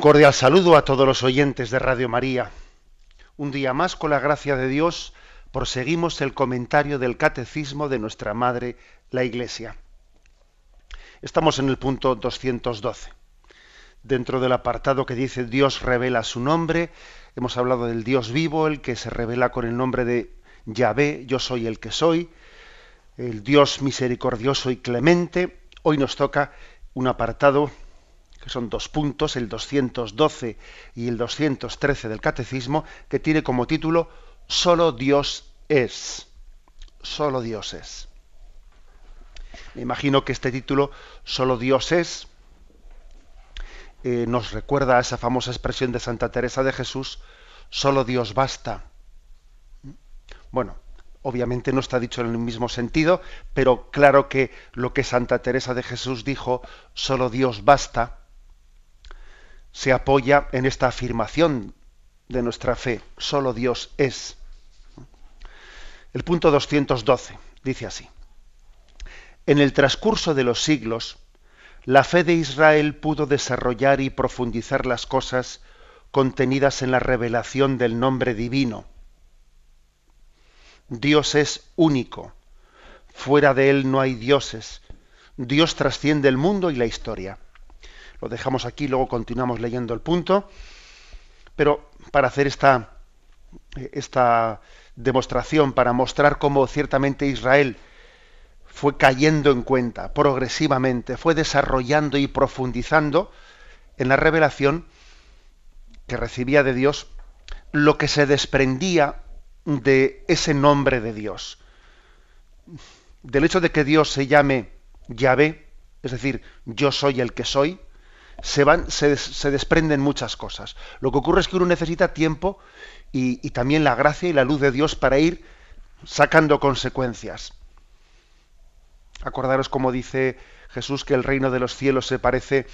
Un cordial saludo a todos los oyentes de Radio María. Un día más, con la gracia de Dios, proseguimos el comentario del Catecismo de nuestra Madre, la Iglesia. Estamos en el punto 212. Dentro del apartado que dice Dios revela su nombre, hemos hablado del Dios vivo, el que se revela con el nombre de Yahvé, yo soy el que soy, el Dios misericordioso y clemente. Hoy nos toca un apartado que son dos puntos, el 212 y el 213 del Catecismo, que tiene como título Solo Dios es. Solo Dios es. Me imagino que este título, Solo Dios es, eh, nos recuerda a esa famosa expresión de Santa Teresa de Jesús, solo Dios basta. Bueno, obviamente no está dicho en el mismo sentido, pero claro que lo que Santa Teresa de Jesús dijo, solo Dios basta, se apoya en esta afirmación de nuestra fe, solo Dios es. El punto 212 dice así, en el transcurso de los siglos, la fe de Israel pudo desarrollar y profundizar las cosas contenidas en la revelación del nombre divino. Dios es único, fuera de él no hay dioses, Dios trasciende el mundo y la historia. Lo dejamos aquí, luego continuamos leyendo el punto. Pero para hacer esta, esta demostración, para mostrar cómo ciertamente Israel fue cayendo en cuenta progresivamente, fue desarrollando y profundizando en la revelación que recibía de Dios lo que se desprendía de ese nombre de Dios. Del hecho de que Dios se llame Yahvé, es decir, yo soy el que soy, se, van, se, desprenden muchas cosas. Lo que ocurre es que uno necesita tiempo y, y también la gracia y la luz de Dios para ir sacando consecuencias. Acordaros como dice Jesús que el reino de los cielos se parece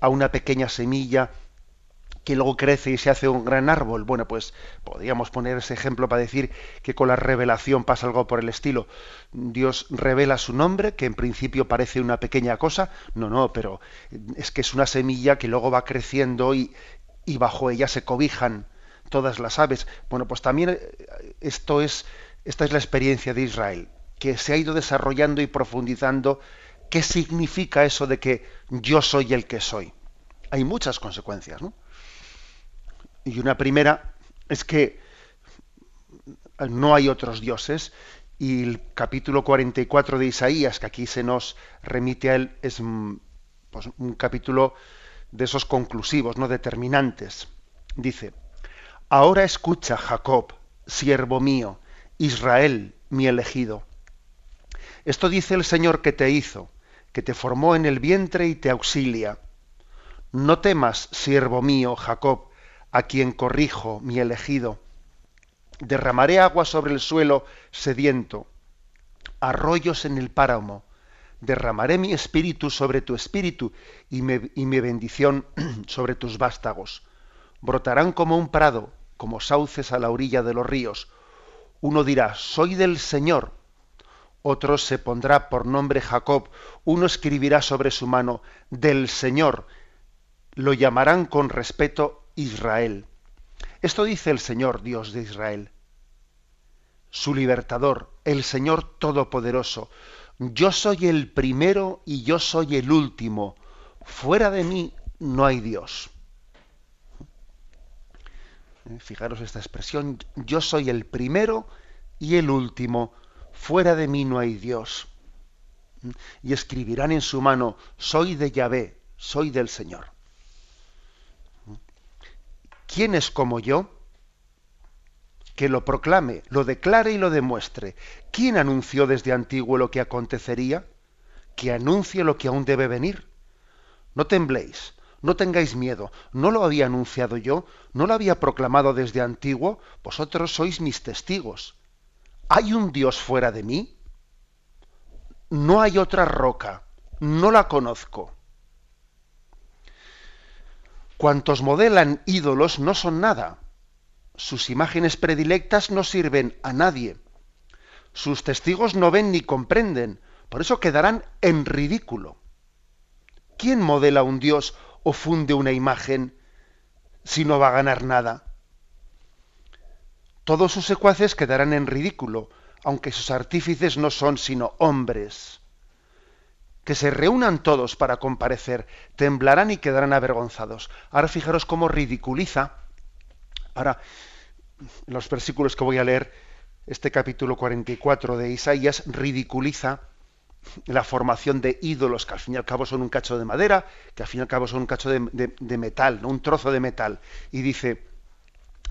a una pequeña semilla que luego crece y se hace un gran árbol. Bueno, pues podríamos poner ese ejemplo para decir que con la revelación pasa algo por el estilo. Dios revela su nombre, que en principio parece una pequeña cosa. No, no, pero es que es una semilla que luego va creciendo y, bajo ella se cobijan todas las aves. Bueno, pues también eh, esto es, esta es la experiencia de Israel, que se ha ido desarrollando y profundizando. ¿Qué significa eso de que yo soy el que soy? Hay muchas consecuencias, ¿no? Y una primera es que no hay otros dioses y el capítulo 44 de Isaías, que aquí se nos remite a él, es mm, pues, un capítulo de esos conclusivos, no determinantes. Dice, ahora escucha Jacob, siervo mío, Israel, mi elegido. Esto dice el Señor que te hizo, que te formó en el vientre y te auxilia. No temas, siervo mío, Jacob, a quien corrijo, mi elegido. Derramaré agua sobre el suelo sediento, arroyos en el páramo. Derramaré mi espíritu sobre tu espíritu y, mi bendición sobre tus vástagos. Brotarán como un prado, como sauces a la orilla de los ríos. Uno dirá, soy del Señor. Otro se pondrá por nombre Jacob. Uno escribirá sobre su mano, del Señor. Lo llamarán con respeto Israel. Esto dice el Señor Dios de Israel, su libertador, el Señor Todopoderoso. Yo soy el primero y yo soy el último. Fuera de mí no hay Dios. Eh, fijaros esta expresión, yo soy el primero y el último. Fuera de mí no hay Dios. Y escribirán en su mano, soy de Yahvé, soy del Señor. ¿Quién es como yo? Que lo proclame, lo declare y lo demuestre. ¿Quién anunció desde antiguo lo que acontecería? Que anuncie lo que aún debe venir. No tembléis, no tengáis miedo, ¿no lo había anunciado yo? ¿No lo había proclamado desde antiguo? Vosotros sois mis testigos. ¿Hay un Dios fuera de mí? No hay otra roca, no la conozco. Cuantos modelan ídolos no son nada. Sus imágenes predilectas no sirven a nadie. Sus testigos no ven ni comprenden, por eso quedarán en ridículo. ¿Quién modela un Dios o funde una imagen si no va a ganar nada? Todos sus secuaces quedarán en ridículo, aunque sus artífices no son sino hombres. Que se reúnan todos para comparecer, temblarán y quedarán avergonzados. Ahora fijaros cómo ridiculiza. Ahora, los versículos que voy a leer, este capítulo 44 de Isaías ridiculiza la formación de ídolos, que al fin y al cabo son un cacho de madera, que al fin y al cabo son un cacho de, metal, un trozo de metal. Y dice,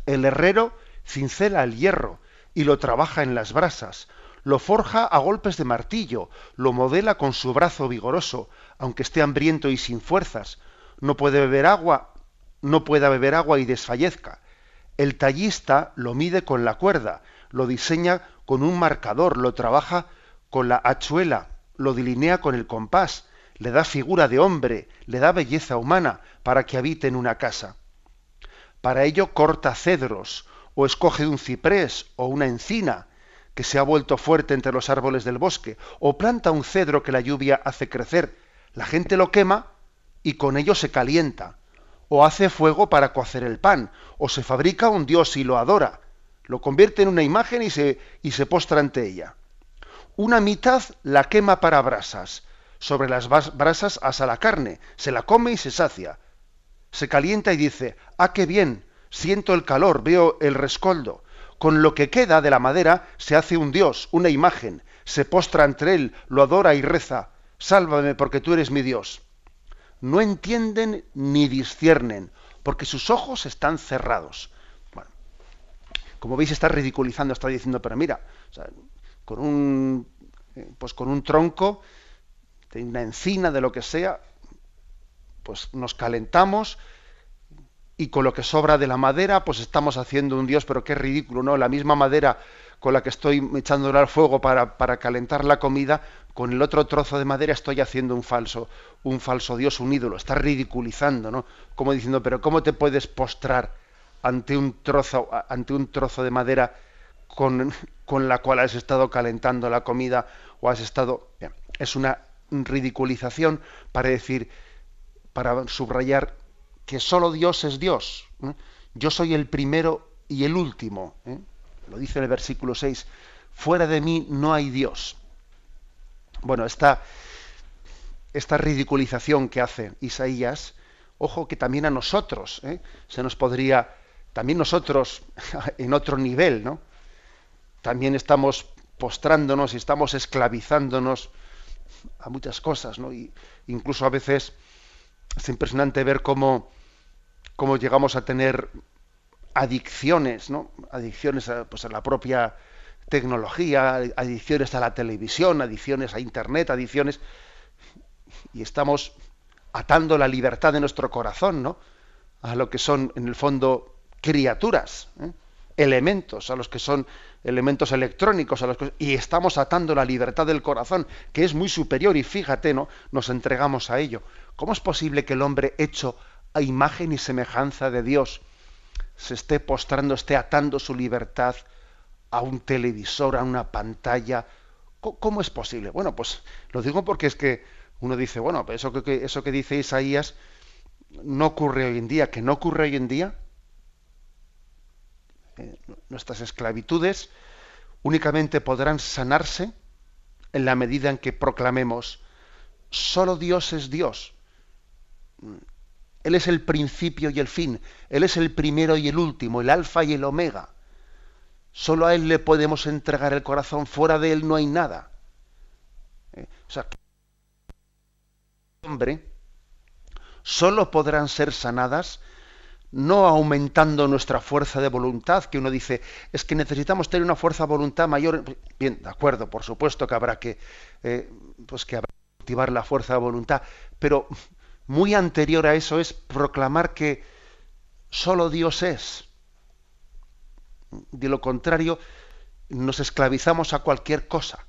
el herrero cincela el hierro y lo trabaja en las brasas, lo forja a golpes de martillo, lo modela con su brazo vigoroso, aunque esté hambriento y sin fuerzas, no puede beber agua, no pueda beber agua y desfallezca. El tallista lo mide con la cuerda, lo diseña con un marcador, lo trabaja con la hachuela, lo delinea con el compás, le da figura de hombre, le da belleza humana para que habite en una casa. Para ello corta cedros, o escoge un ciprés o una encina, que se ha vuelto fuerte entre los árboles del bosque, o planta un cedro que la lluvia hace crecer. La gente lo quema y con ello se calienta, o hace fuego para cocer el pan, o se fabrica un dios y lo adora, lo convierte en una imagen y se, y se postra ante ella. Una mitad la quema para brasas. Sobre las brasas asa la carne, se la come y se sacia. Se calienta y dice, ah, qué bien, siento el calor, veo el rescoldo. Con lo que queda de la madera se hace un dios, una imagen, se postra entre él, lo adora y reza, sálvame porque tú eres mi Dios. No entienden ni disciernen, porque sus ojos están cerrados. Bueno, como veis está ridiculizando, está diciendo, pero mira, con un, eh, pues con un tronco, de una encina, de lo que sea, pues nos calentamos y con lo que sobra de la madera, pues estamos haciendo un dios, pero qué ridículo, ¿no? La misma madera con la que estoy echando al fuego para, para, calentar la comida, con el otro trozo de madera estoy haciendo un falso, un falso dios, un ídolo. Está ridiculizando, ¿no? Como diciendo, pero ¿cómo te puedes postrar ante un trozo, ante un trozo de madera con, con la cual has estado calentando la comida o has estado... es una ridiculización para decir, para subrayar que solo Dios es Dios. Yo soy el primero y el último. ¿eh? Lo dice el versículo 6. Fuera de mí no hay Dios. Bueno, esta, esta ridiculización que hace Isaías, ojo que también a nosotros ¿eh? se nos podría, también nosotros en otro nivel, ¿no? también estamos postrándonos y estamos esclavizándonos a muchas cosas, ¿no? Y incluso a veces es impresionante ver cómo, cómo llegamos a tener adicciones, ¿no? Adicciones a, pues a la propia tecnología, adicciones a la televisión, adicciones a internet, adicciones y estamos atando la libertad de nuestro corazón, ¿no? A lo que son en el fondo criaturas, ¿eh? elementos, a los que son elementos electrónicos a los y estamos atando la libertad del corazón, que es muy superior y fíjate, ¿no? Nos entregamos a ello. ¿Cómo es posible que el hombre hecho a imagen y semejanza de Dios se esté postrando, esté atando su libertad a un televisor, a una pantalla? ¿Cómo es posible? Bueno, pues lo digo porque es que uno dice, bueno, eso que, eso que dice Isaías no ocurre hoy en día, que no ocurre hoy en día, eh, nuestras esclavitudes únicamente podrán sanarse en la medida en que proclamemos, solo Dios es Dios. Él es el principio y el fin, Él es el primero y el último, el alfa y el omega. Solo a Él le podemos entregar el corazón, fuera de Él no hay nada. Eh, o sea, hombre, solo podrán ser sanadas no aumentando nuestra fuerza de voluntad, que uno dice, es que necesitamos tener una fuerza de voluntad mayor. Bien, de acuerdo, por supuesto que habrá que, eh, pues que habrá que cultivar la fuerza de voluntad, pero muy anterior a eso es proclamar que solo Dios es. De lo contrario, nos esclavizamos a cualquier cosa.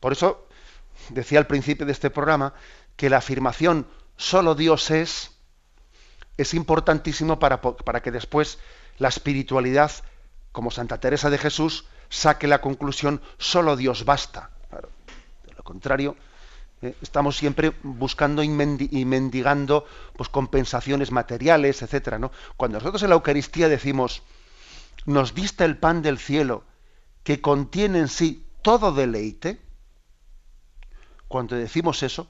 Por eso decía al principio de este programa que la afirmación solo Dios es es importantísimo para, para que después la espiritualidad, como Santa Teresa de Jesús, saque la conclusión solo Dios basta. de lo contrario, estamos siempre buscando y, mendigando pues, compensaciones materiales, etcétera, ¿no? Cuando nosotros en la Eucaristía decimos, nos dista el pan del cielo, que contiene en sí todo deleite, cuando decimos eso,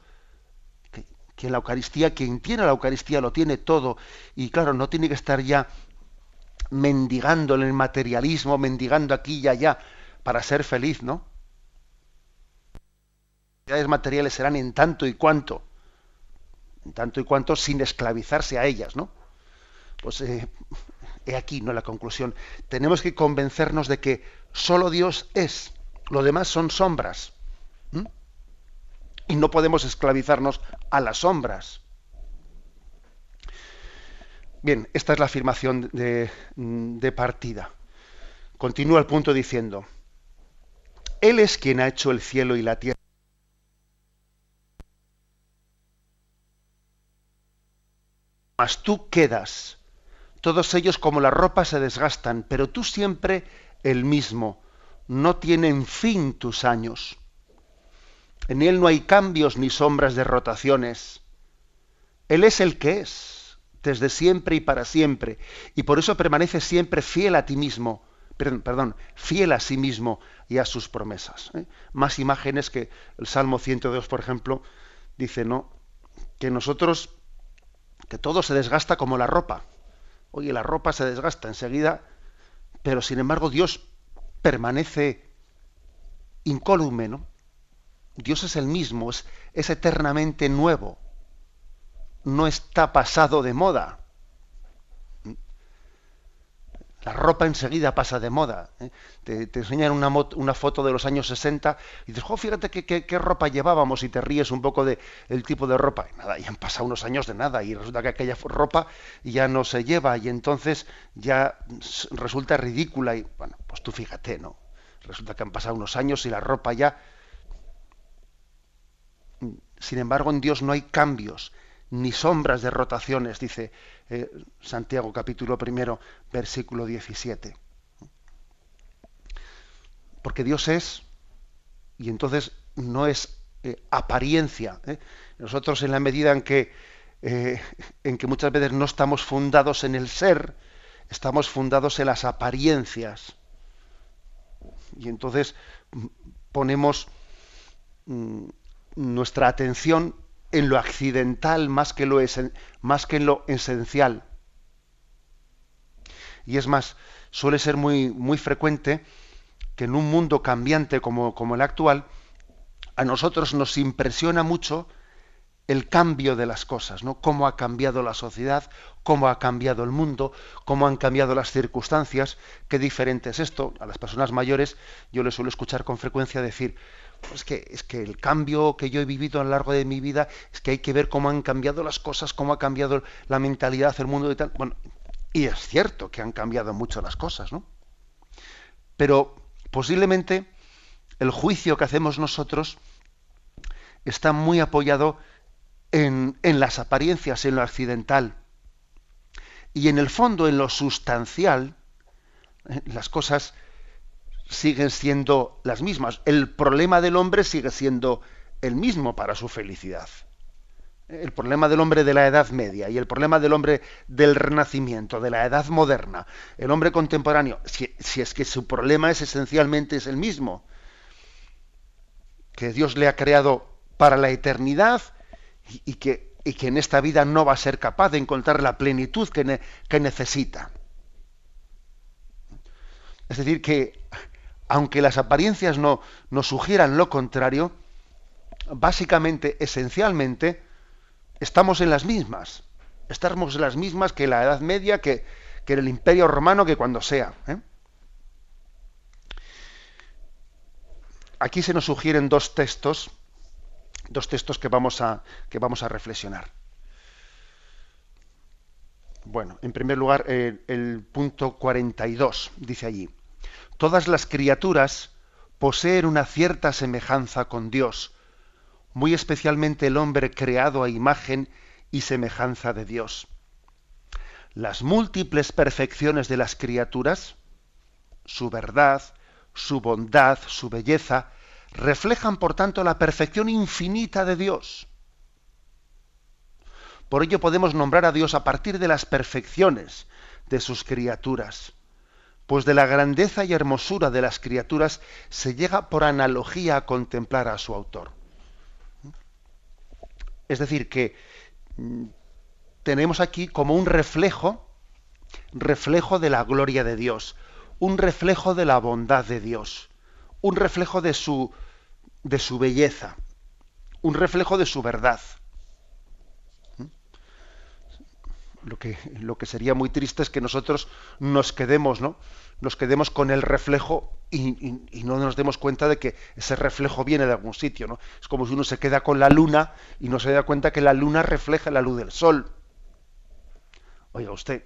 que, que la Eucaristía, quien tiene la Eucaristía lo tiene todo, y claro, no tiene que estar ya mendigando en el materialismo, mendigando aquí y allá para ser feliz, ¿no? Materiales serán en tanto y cuanto, en tanto y cuanto sin esclavizarse a ellas, ¿no? Pues eh, he aquí, ¿no? La conclusión. Tenemos que convencernos de que solo Dios es, lo demás son sombras. Y no podemos esclavizarnos a las sombras. Bien, esta es la afirmación de, de partida. Continúa el punto diciendo, Él es quien ha hecho el cielo y la tierra. Mas tú quedas. Todos ellos como la ropa se desgastan, pero tú siempre el mismo. No tienen fin tus años. En Él no hay cambios ni sombras de rotaciones. Él es el que es, desde siempre y para siempre, y por eso permanece siempre fiel a ti mismo, perdón, fiel a sí mismo y a sus promesas. ¿eh? Más imágenes que el Salmo 102, por ejemplo, dice, ¿no? Que nosotros, que todo se desgasta como la ropa. Oye, la ropa se desgasta enseguida, pero sin embargo Dios permanece incólume, ¿no? Dios es el mismo, es, es eternamente nuevo, no está pasado de moda. La ropa enseguida pasa de moda. ¿eh? Te, enseñan una, una, foto de los años 60 y dices, oh, fíjate qué, ropa llevábamos y te ríes un poco del el tipo de ropa. Y nada, ya han pasado unos años de nada y resulta que aquella ropa ya no se lleva y entonces ya resulta ridícula. Y bueno, pues tú fíjate, ¿no? Resulta que han pasado unos años y la ropa ya sin embargo, en Dios no hay cambios ni sombras de rotaciones, dice eh, Santiago capítulo primero, versículo 17. Porque Dios es, y entonces no es eh, apariencia. ¿eh? Nosotros en la medida en que, en que muchas veces no estamos fundados en el ser, estamos fundados en las apariencias. Y entonces mm, ponemos mm, nuestra atención en lo accidental más que, lo en lo esencial. Y es más, suele ser muy, muy frecuente que en un mundo cambiante como, como el actual, a nosotros nos impresiona mucho el cambio de las cosas, ¿no? Cómo ha cambiado la sociedad, cómo ha cambiado el mundo, cómo han cambiado las circunstancias, qué diferente es esto. A las personas mayores yo les suelo escuchar con frecuencia decir, pues que, es que el cambio que yo he vivido a lo largo de mi vida es que hay que ver cómo han cambiado las cosas, cómo ha cambiado la mentalidad, el mundo y tal. Bueno, y es cierto que han cambiado mucho las cosas, ¿no? Pero posiblemente el juicio que hacemos nosotros está muy apoyado en, en las apariencias, en lo accidental. Y en el fondo, en lo sustancial, eh, las cosas siguen siendo las mismas. El problema del hombre sigue siendo el mismo para su felicidad. El problema del hombre de la Edad Media y el problema del hombre del Renacimiento, de la Edad Moderna, el hombre contemporáneo, si, es que su problema es esencialmente es el mismo, que Dios le ha creado para la eternidad y, que, que, en esta vida no va a ser capaz de encontrar la plenitud que, que necesita. Es decir, que aunque las apariencias no nos sugieran lo contrario, básicamente, esencialmente, estamos en las mismas. Estamos en las mismas que la Edad Media, que, en el Imperio Romano, que cuando sea. ¿eh? Aquí se nos sugieren dos textos dos textos que vamos a, que vamos a reflexionar. Bueno, en primer lugar, el punto 42 dice allí, todas las criaturas poseen una cierta semejanza con Dios, muy especialmente el hombre creado a imagen y semejanza de Dios. Las múltiples perfecciones de las criaturas, su verdad, su bondad, su belleza, reflejan por tanto la perfección infinita de Dios. Por ello podemos nombrar a Dios a partir de las perfecciones de sus criaturas, pues de la grandeza y hermosura de las criaturas se llega por analogía a contemplar a su autor. Es decir, que mm, tenemos aquí como un reflejo, reflejo de la gloria de Dios, un reflejo de la bondad de Dios, un reflejo de su, de su belleza, un reflejo de su verdad. ¿Mm? Lo que, lo que, sería muy triste es que nosotros nos quedemos, ¿no? Nos quedemos con el reflejo y, no nos demos cuenta de que ese reflejo viene de algún sitio, ¿no? Es como si uno se queda con la luna y no se da cuenta que la luna refleja la luz del sol. Oiga, usted,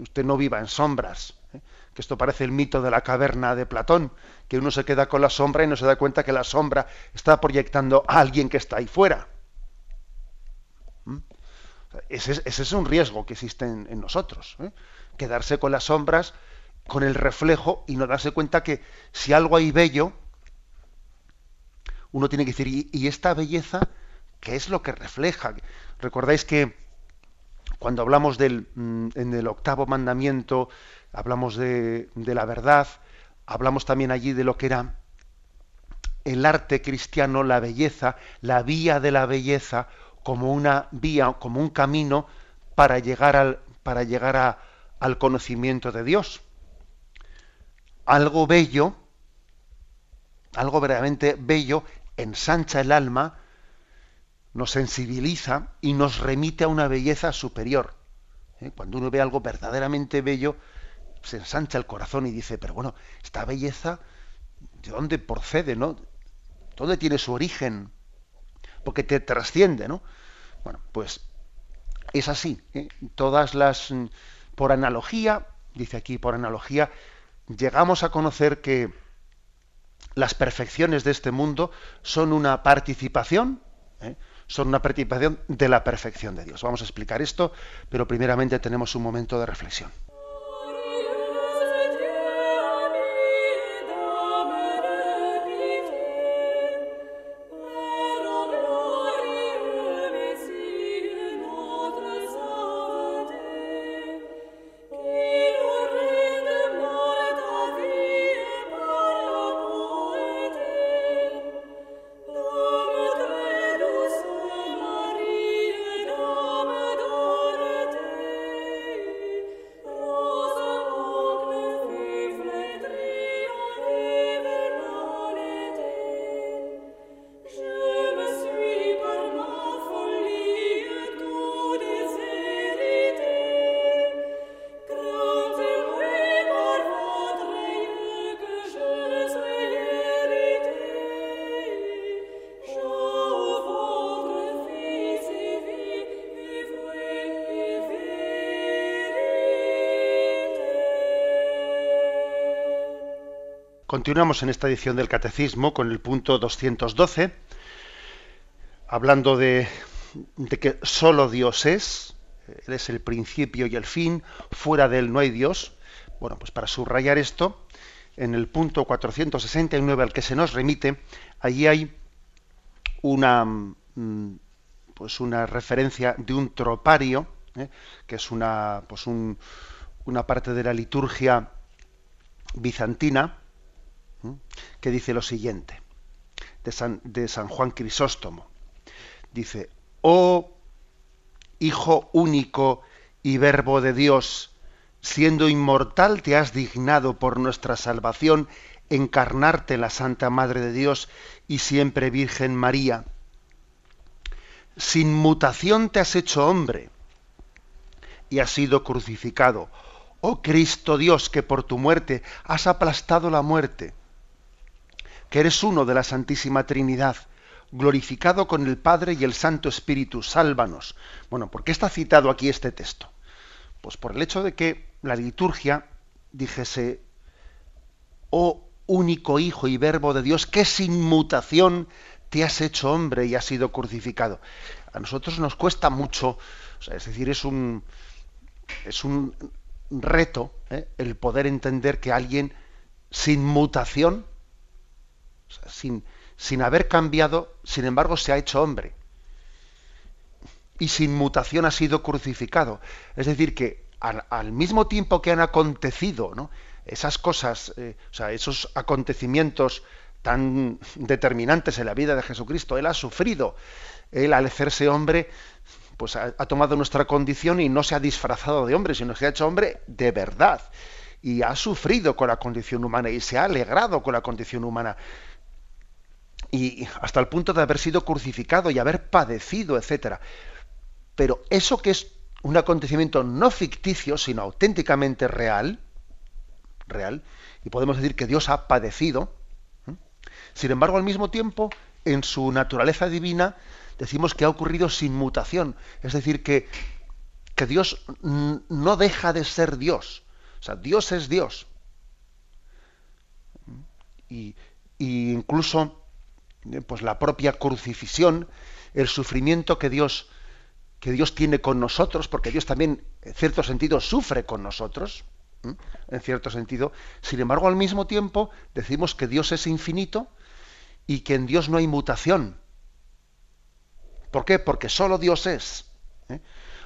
usted no viva en sombras. ¿eh? Que esto parece el mito de la caverna de Platón, que uno se queda con la sombra y no se da cuenta que la sombra está proyectando a alguien que está ahí fuera. ¿Mm? Ese, es un riesgo que existe en, nosotros. ¿eh? Quedarse con las sombras, con el reflejo y no darse cuenta que si algo hay bello, uno tiene que decir, ¿y, esta belleza qué es lo que refleja? Recordáis que cuando hablamos del, mm, en el octavo mandamiento, hablamos de la verdad, hablamos también allí de lo que era el arte cristiano, la belleza, la vía de la belleza, como una vía, como un camino para llegar al, para llegar a, al conocimiento de Dios. Algo bello, algo verdaderamente bello, ensancha el alma, nos sensibiliza y nos remite a una belleza superior. ¿Eh? Cuando uno ve algo verdaderamente bello, se ensancha el corazón y dice, pero bueno, esta belleza, ¿de dónde procede, no? ¿Dónde tiene su origen? Porque te trasciende, ¿no? Bueno, pues es así. ¿eh? Todas las, por analogía, dice aquí, por analogía, llegamos a conocer que las perfecciones de este mundo son una participación, ¿eh? son una participación de la perfección de Dios. Vamos a explicar esto, pero primeramente tenemos un momento de reflexión. Continuamos en esta edición del Catecismo con el punto 212, hablando de, que solo Dios es, Él es el principio y el fin, fuera de Él no hay Dios. Bueno, pues para subrayar esto, en el punto 469 al que se nos remite, allí hay una, mm, pues una referencia de un tropario, ¿eh? que es una, pues una parte de la liturgia bizantina, que dice lo siguiente, de San, Juan Crisóstomo. Dice, oh Hijo único y Verbo de Dios, siendo inmortal te has dignado por nuestra salvación encarnarte la Santa Madre de Dios y siempre Virgen María. Sin mutación te has hecho hombre y has sido crucificado. Oh Cristo Dios, que por tu muerte has aplastado la muerte que eres uno de la Santísima Trinidad, glorificado con el Padre y el Santo Espíritu, sálvanos. Bueno, ¿por qué está citado aquí este texto? Pues por el hecho de que la liturgia dijese, oh único Hijo y Verbo de Dios, que sin mutación te has hecho hombre y has sido crucificado. A nosotros nos cuesta mucho, es decir, es un, es un reto ¿eh? el poder entender que alguien sin mutación, sin, sin haber cambiado, sin embargo se ha hecho hombre. Y sin mutación ha sido crucificado. Es decir, que al, mismo tiempo que han acontecido esas cosas, eh, o sea, esos acontecimientos tan determinantes en la vida de Jesucristo, Él ha sufrido. Él al hacerse hombre, pues ha, tomado nuestra condición y no se ha disfrazado de hombre, sino que se ha hecho hombre de verdad. Y ha sufrido con la condición humana y se ha alegrado con la condición humana. Y hasta el punto de haber sido crucificado y haber padecido, etcétera. Pero eso que es un acontecimiento no ficticio, sino auténticamente real, real, y podemos decir que Dios ha padecido, sin embargo, al mismo tiempo, en su naturaleza divina, decimos que ha ocurrido sin mutación, es decir, que, que Dios no deja de ser Dios. O sea, Dios es Dios. Y, incluso pues la propia crucifixión, el sufrimiento que Dios que Dios tiene con nosotros, porque Dios también en cierto sentido sufre con nosotros, en cierto sentido. Sin embargo, al mismo tiempo decimos que Dios es infinito y que en Dios no hay mutación. ¿Por qué? Porque solo Dios es. ¿eh?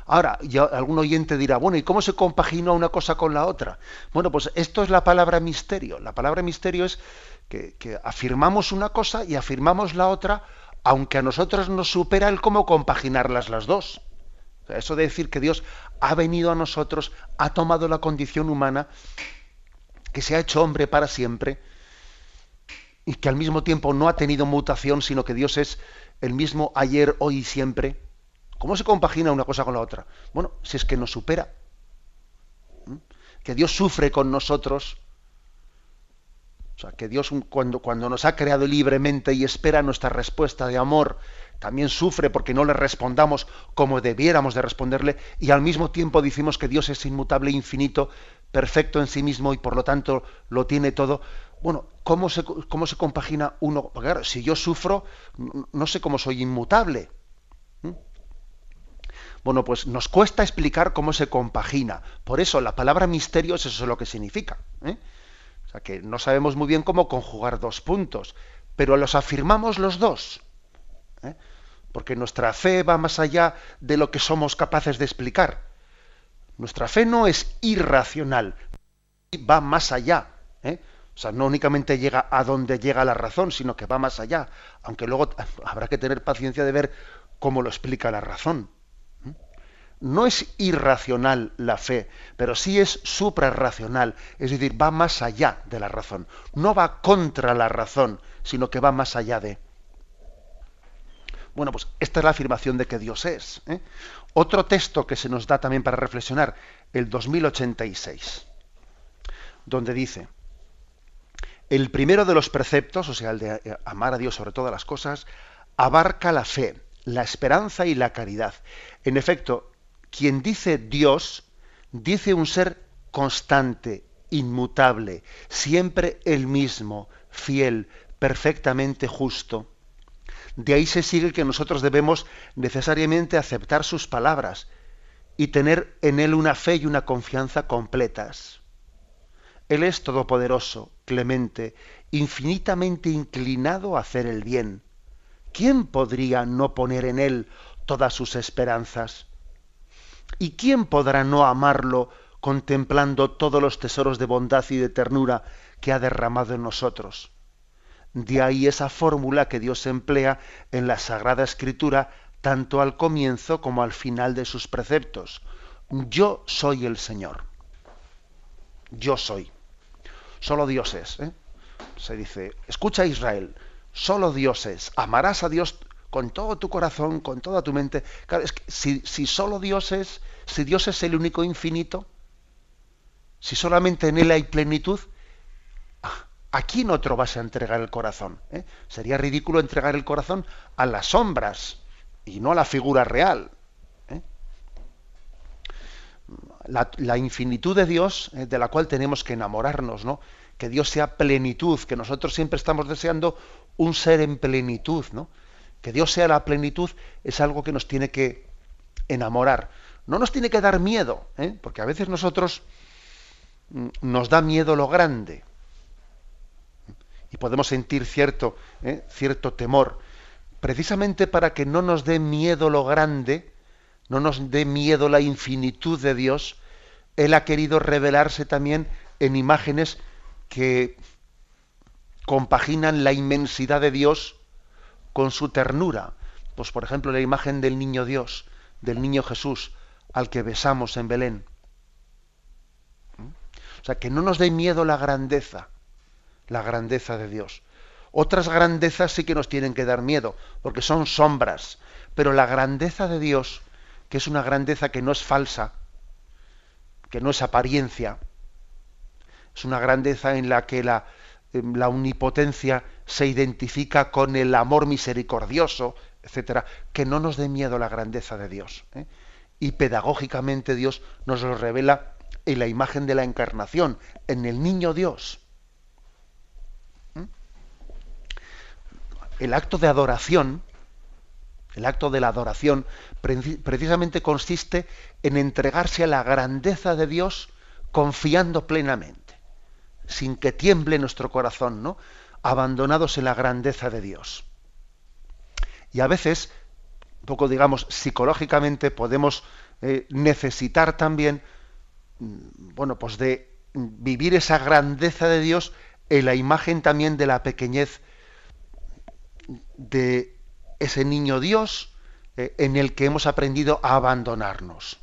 Ahora, ya algún oyente dirá, bueno, ¿y cómo se compagina una cosa con la otra? Bueno, pues esto es la palabra misterio. La palabra misterio es que, afirmamos una cosa y afirmamos la otra, aunque a nosotros nos supera el cómo compaginarlas las dos. eso de decir que Dios ha venido a nosotros, ha tomado la condición humana, que se ha hecho hombre para siempre, y que al mismo tiempo no ha tenido mutación, sino que Dios es el mismo ayer, hoy y siempre. ¿Cómo se compagina una cosa con la otra? Bueno, si es que nos supera. Que Dios sufre con nosotros. O sea, que Dios cuando, cuando nos ha creado libremente y espera nuestra respuesta de amor, también sufre porque no le respondamos como debiéramos de responderle y al mismo tiempo decimos que Dios es inmutable, infinito, perfecto en sí mismo y por lo tanto lo tiene todo. Bueno, ¿cómo se, cómo se compagina uno? Porque claro, si yo sufro, no sé cómo soy inmutable. ¿Mm? Bueno, pues nos cuesta explicar cómo se compagina. Por eso la palabra misterio es eso lo que significa. ¿eh? Que no sabemos muy bien cómo conjugar dos puntos, pero los afirmamos los dos. ¿eh? Porque nuestra fe va más allá de lo que somos capaces de explicar. Nuestra fe no es irracional, va más allá. ¿eh? O sea, no únicamente llega a donde llega la razón, sino que va más allá. Aunque luego habrá que tener paciencia de ver cómo lo explica la razón. No es irracional la fe, pero sí es suprarracional, es decir, va más allá de la razón. No va contra la razón, sino que va más allá de. Bueno, pues esta es la afirmación de que Dios es. ¿eh? Otro texto que se nos da también para reflexionar, el 2086, donde dice, el primero de los preceptos, o sea, el de eh, amar a Dios sobre todas las cosas, abarca la fe, la esperanza y la caridad. En efecto, quien dice Dios, dice un ser constante, inmutable, siempre el mismo, fiel, perfectamente justo. De ahí se sigue que nosotros debemos necesariamente aceptar sus palabras y tener en él una fe y una confianza completas. Él es todopoderoso, clemente, infinitamente inclinado a hacer el bien. ¿Quién podría no poner en Él todas sus esperanzas? ¿Y quién podrá no amarlo contemplando todos los tesoros de bondad y de ternura que ha derramado en nosotros? De ahí esa fórmula que Dios emplea en la Sagrada Escritura tanto al comienzo como al final de sus preceptos. Yo soy el Señor. Yo soy. Solo Dios es. ¿eh? Se dice, escucha Israel, solo Dios es. Amarás a Dios con todo tu corazón, con toda tu mente. Claro, es que si, solo Dios es, si Dios es el único infinito, si solamente en Él hay plenitud, ¿A quién otro vas a entregar el corazón? ¿Eh? Sería ridículo entregar el corazón a las sombras y no a la figura real. ¿eh? La, infinitud de Dios, ¿eh? de la cual tenemos que enamorarnos, ¿no? Que Dios sea plenitud, que nosotros siempre estamos deseando un ser en plenitud, ¿no? Que Dios sea la plenitud es algo que nos tiene que enamorar. No nos tiene que dar miedo, porque a veces nosotros mm, nos da miedo lo grande y podemos sentir cierto, ¿eh? cierto temor, precisamente para que no nos dé miedo lo grande, no nos dé miedo la infinitud de Dios, Él ha querido revelarse también en imágenes que compaginan la inmensidad de Dios con su ternura. Pues por ejemplo la imagen del niño Dios, del niño Jesús, al que besamos en Belén. ¿Mm? O sea, que no nos dé miedo la grandeza, la grandeza de Dios. Otras grandezas sí que nos tienen que dar miedo, porque son sombras, pero la grandeza de Dios, que es una grandeza que no es falsa, que no es apariencia, es una grandeza en la que la, em, la omnipotencia se identifica con el amor misericordioso, etcétera, que no nos dé miedo la grandeza de Dios. ¿eh? Y pedagógicamente Dios nos lo revela en la imagen de la encarnación, en el niño Dios. el acto de adoración, el acto de la adoración, precisamente consiste en entregarse a la grandeza de Dios confiando plenamente, sin que tiemble nuestro corazón, ¿no? Abandonados en la grandeza de Dios. Y a veces, un poco digamos, psicológicamente podemos eh, necesitar también, mm, bueno, pues de vivir esa grandeza de Dios en la imagen también de la pequeñez de ese niño Dios eh, en el que hemos aprendido a abandonarnos.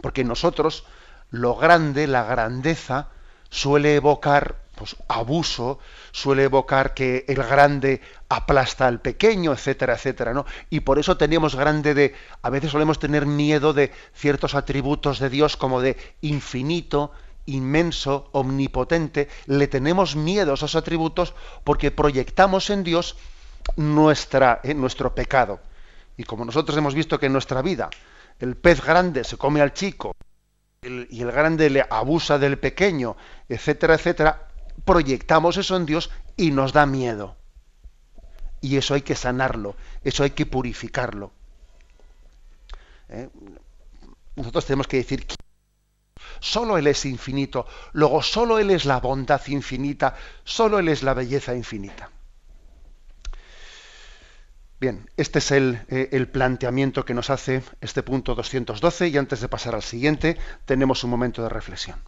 Porque nosotros lo grande, la grandeza, suele evocar pues, abuso, suele evocar que el grande aplasta al pequeño, etcétera, etcétera, ¿no? Y por eso tenemos grande de, a veces solemos tener miedo de ciertos atributos de Dios como de infinito, inmenso, omnipotente, le tenemos miedo a esos atributos porque proyectamos en Dios nuestra, eh, nuestro pecado. Y como nosotros hemos visto que en nuestra vida el pez grande se come al chico y el grande le abusa del pequeño, etcétera, etcétera, proyectamos eso en Dios y nos da miedo. Y eso hay que sanarlo, eso hay que purificarlo. ¿Eh? Nosotros tenemos que decir Solo Él es infinito. Luego, solo Él es la bondad infinita. Solo Él es la belleza infinita. Bien, este es el, eh, el, planteamiento que nos hace este punto 212 y antes de pasar al siguiente tenemos un momento de reflexión.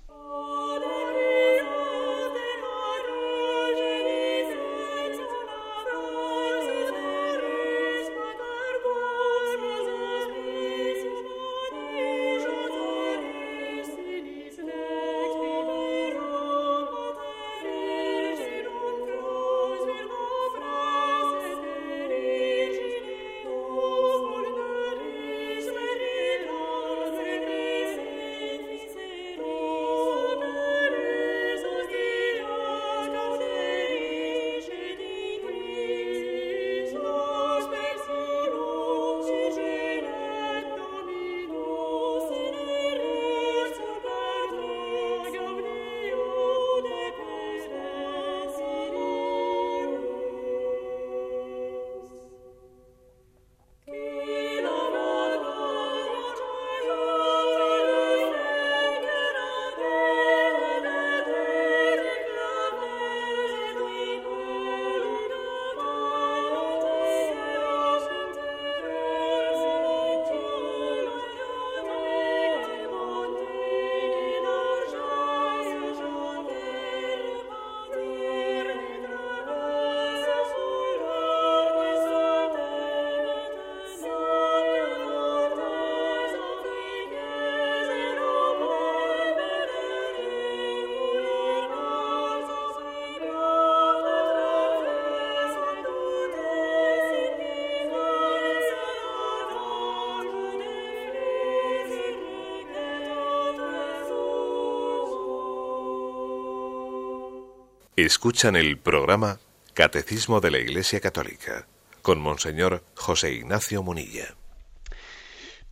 Escuchan el programa Catecismo de la Iglesia Católica con Monseñor José Ignacio Munilla.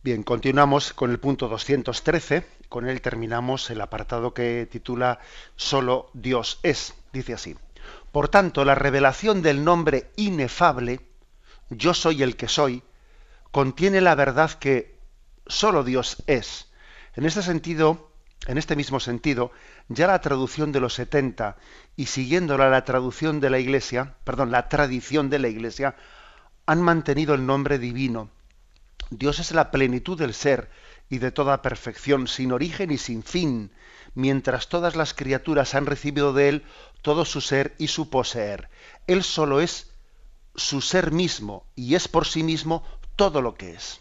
Bien, continuamos con el punto 213. Con él terminamos el apartado que titula Solo Dios es. Dice así. Por tanto, la revelación del nombre inefable, yo soy el que soy, contiene la verdad que solo Dios es. En este sentido, en este mismo sentido, ya la traducción de los 70 y siguiéndola la traducción de la Iglesia, perdón, la tradición de la Iglesia, han mantenido el nombre divino Dios es la plenitud del ser y de toda perfección, sin origen y sin fin, mientras todas las criaturas han recibido de Él todo su ser y su poseer. Él solo es su ser mismo y es por sí mismo todo lo que es.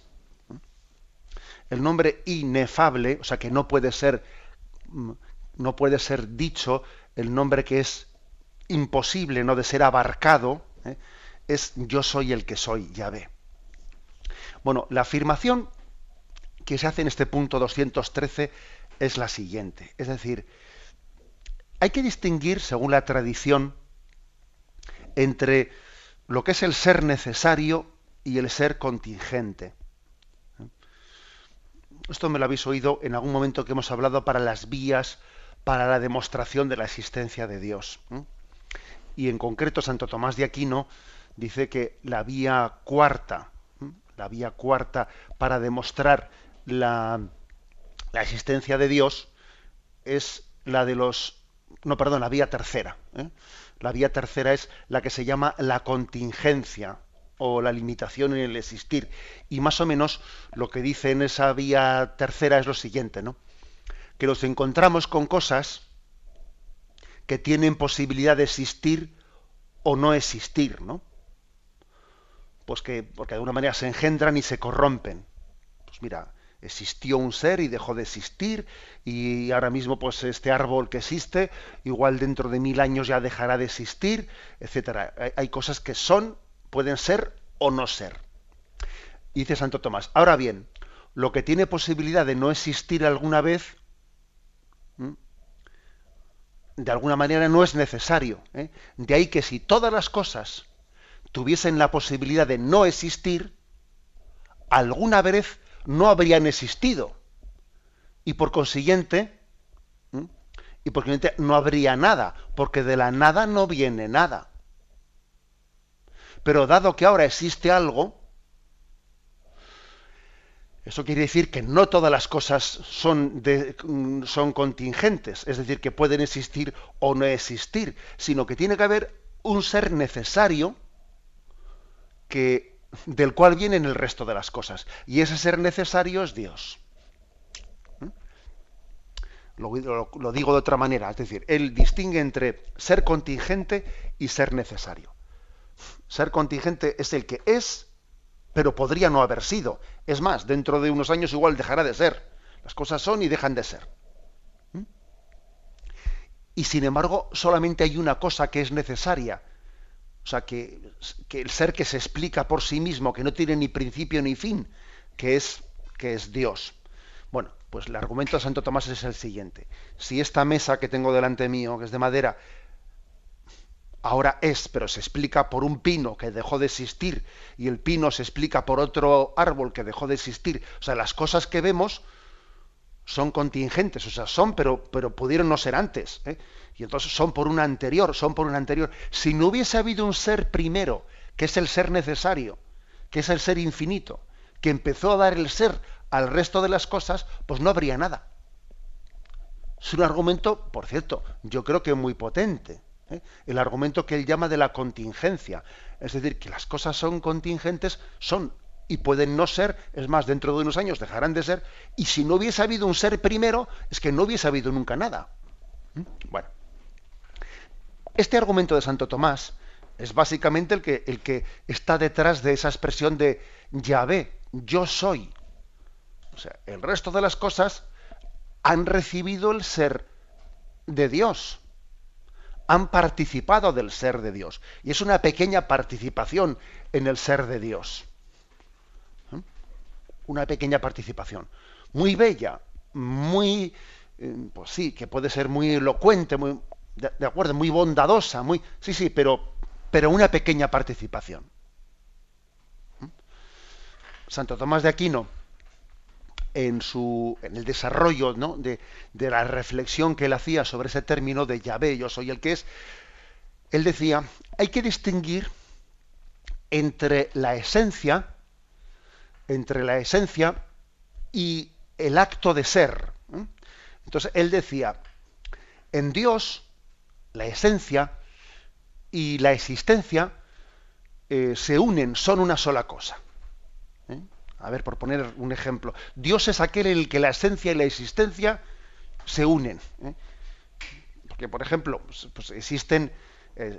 El nombre inefable, o sea que no puede ser, no puede ser dicho, el nombre que es imposible no de ser abarcado, ¿eh? es yo soy el que soy, ya ve. Bueno, la afirmación que se hace en este punto 213 es la siguiente. Es decir, hay que distinguir, según la tradición, entre lo que es el ser necesario y el ser contingente. Esto me lo habéis oído en algún momento que hemos hablado para las vías para la demostración de la existencia de Dios. Y en concreto Santo Tomás de Aquino dice que la vía cuarta la vía cuarta para demostrar la, existencia de Dios es la de los no perdón la vía tercera ¿eh? la vía tercera es la que se llama la contingencia o la limitación en el existir y más o menos lo que dice en esa vía tercera es lo siguiente no que nos encontramos con cosas que tienen posibilidad de existir o no existir no pues que, porque de alguna manera se engendran y se corrompen. Pues mira, existió un ser y dejó de existir y ahora mismo pues este árbol que existe igual dentro de mil años ya dejará de existir, etcétera. Hay, cosas que son, pueden ser o no ser. dice Santo Tomás. Ahora bien, lo que tiene posibilidad de no existir alguna vez, de alguna manera no es necesario. ¿eh? De ahí que si todas las cosas tuviesen la posibilidad de no existir, alguna vez no habrían existido. Y por consiguiente, y por consiguiente no habría nada, porque de la nada no viene nada. Pero dado que ahora existe algo, eso quiere decir que no todas las cosas son, son contingentes, es decir, que pueden existir o no existir, sino que tiene que haber un ser necesario, que, del cual vienen el resto de las cosas. Y ese ser necesario es Dios. ¿Mm? Lo, digo de otra manera, es decir, él distingue entre ser contingente y ser necesario. Ser contingente es el que es, pero podría no haber sido. Es más, dentro de unos años igual dejará de ser. Las cosas son y dejan de ser. ¿Mm? Y sin embargo, solamente hay una cosa que es necesaria, o sea, que, el ser que se explica por sí mismo, que no tiene ni principio ni fin, que es, que es Dios. Bueno, pues el argumento de Santo Tomás es el siguiente. Si esta mesa que tengo delante mío, que es de madera, ahora es, pero se explica por un pino que dejó de existir, y el pino se explica por otro árbol que dejó de existir, o sea, las cosas que vemos son contingentes, o sea, son, pero, pero pudieron no ser antes. ¿eh? Y entonces son por una anterior, son por una anterior. Si no hubiese habido un ser primero, que es el ser necesario, que es el ser infinito, que empezó a dar el ser al resto de las cosas, pues no habría nada. Es un argumento, por cierto, yo creo que muy potente. ¿Eh? El argumento que él llama de la contingencia. Es decir, que las cosas son contingentes, son y pueden no ser, es más, dentro de unos años dejarán de ser, y si no hubiese habido un ser primero, es que no hubiese habido nunca nada. ¿Mm? Bueno, este argumento de Santo Tomás es básicamente el que, el que está detrás de esa expresión de Yahvé, yo soy. O sea, el resto de las cosas han recibido el ser de Dios, han participado del ser de Dios, y es una pequeña participación en el ser de Dios. ¿Eh? Una pequeña participación. Muy bella, muy, eh, pues sí, que puede ser muy elocuente, muy, de, acuerdo, muy bondadosa, muy, sí, sí, pero, pero una pequeña participación. ¿Mm? Santo Tomás de Aquino, en, su, en el desarrollo ¿no? de, de, la reflexión que él hacía sobre ese término de Yahvé, yo soy el que es, él decía, hay que distinguir entre la esencia, entre la esencia y el acto de ser. Entonces él decía, en Dios la esencia y la existencia eh, se unen, son una sola cosa. ¿Eh? A ver, por poner un ejemplo, Dios es aquel en el que la esencia y la existencia se unen. ¿eh? Porque, por ejemplo, pues, pues existen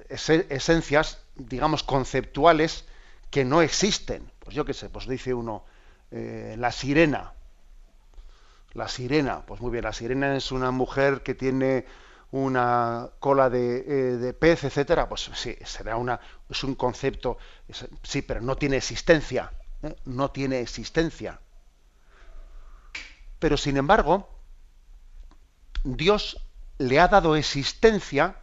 esencias, digamos, conceptuales que no existen. Pues yo qué sé, pues dice uno, la sirena. La sirena, pues muy bien, la sirena es una mujer que tiene una cola de, eh, de, pez, etcétera, pues sí, será una, es un concepto, sí, pero no tiene existencia, ¿eh? no tiene existencia. Pero sin embargo, Dios le ha dado existencia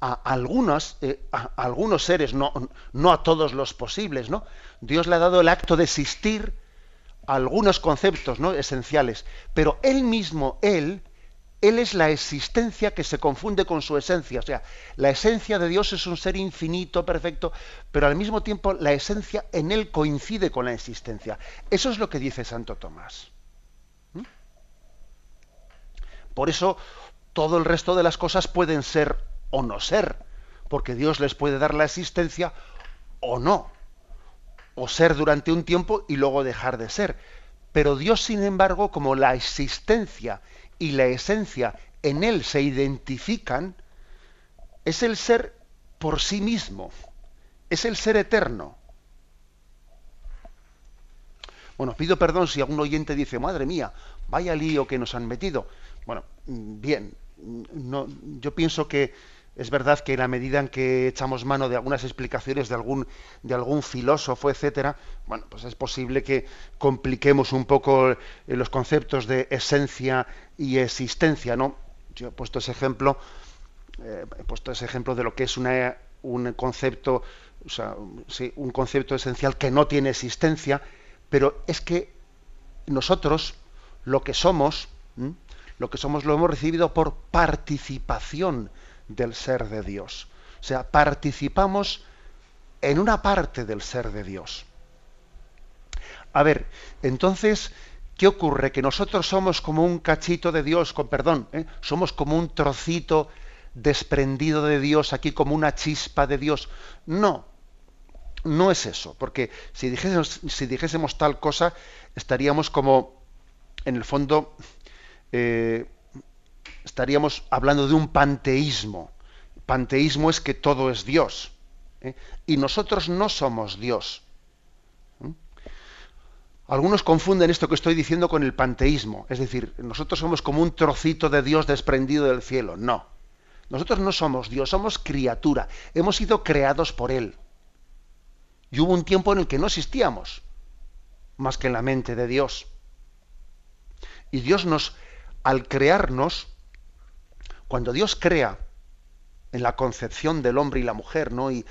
a algunos, eh, a algunos seres, no, no, a todos los posibles, ¿no? Dios le ha dado el acto de existir a algunos conceptos ¿no? esenciales, pero él mismo, él, él es la existencia que se confunde con su esencia. O sea, la esencia de Dios es un ser infinito, perfecto, pero al mismo tiempo la esencia en Él coincide con la existencia. Eso es lo que dice Santo Tomás. ¿Mm? Por eso todo el resto de las cosas pueden ser o no ser, porque Dios les puede dar la existencia o no, o ser durante un tiempo y luego dejar de ser. Pero Dios, sin embargo, como la existencia y la esencia en él se identifican, es el ser por sí mismo, es el ser eterno. Bueno, pido perdón si algún oyente dice, madre mía, vaya lío que nos han metido. Bueno, bien, no, yo pienso que es verdad que en la medida en que echamos mano de algunas explicaciones de algún, filósofo, etcétera, bueno, pues es posible que compliquemos un poco eh, los conceptos de esencia y existencia, ¿no? Yo he puesto ese ejemplo, eh, he puesto ese ejemplo de lo que es una, un concepto, o sea, sí, un concepto esencial que no tiene existencia, pero es que nosotros lo que somos, lo que somos lo hemos recibido por participación del ser de Dios. O sea, participamos en una parte del ser de Dios. A ver, entonces, ¿qué ocurre? Que nosotros somos como un cachito de Dios, con perdón, ¿eh? somos como un trocito desprendido de Dios, aquí como una chispa de Dios. No, no es eso, porque si dijésemos, tal cosa, estaríamos como, en el fondo, eh, estaríamos hablando de un panteísmo. Panteísmo es que todo es Dios. ¿eh? Y nosotros no somos Dios. ¿eh? Algunos confunden esto que estoy diciendo con el panteísmo. Es decir, nosotros somos como un trocito de Dios desprendido del cielo. No. Nosotros no somos Dios, somos criatura. Hemos sido creados por Él. Y hubo un tiempo en el que no existíamos, más que en la mente de Dios. Y Dios nos, al crearnos, cuando Dios crea en la concepción del hombre y la mujer, ¿no? Y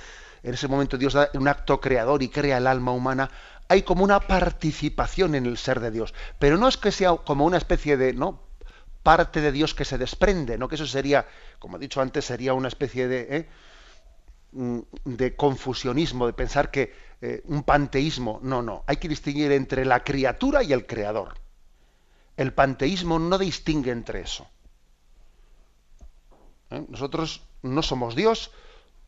en ese momento Dios da un acto creador y crea el alma humana, hay como una participación en el ser de Dios. Pero no es que sea como una especie de, ¿no? parte de Dios que se desprende, ¿no? Que eso sería, como he dicho antes, sería una especie de, ¿eh? mm, de confusionismo, de pensar que eh, un panteísmo. No, no. Hay que distinguir entre la criatura y el creador. El panteísmo no distingue entre eso. ¿Eh? Nosotros no somos Dios,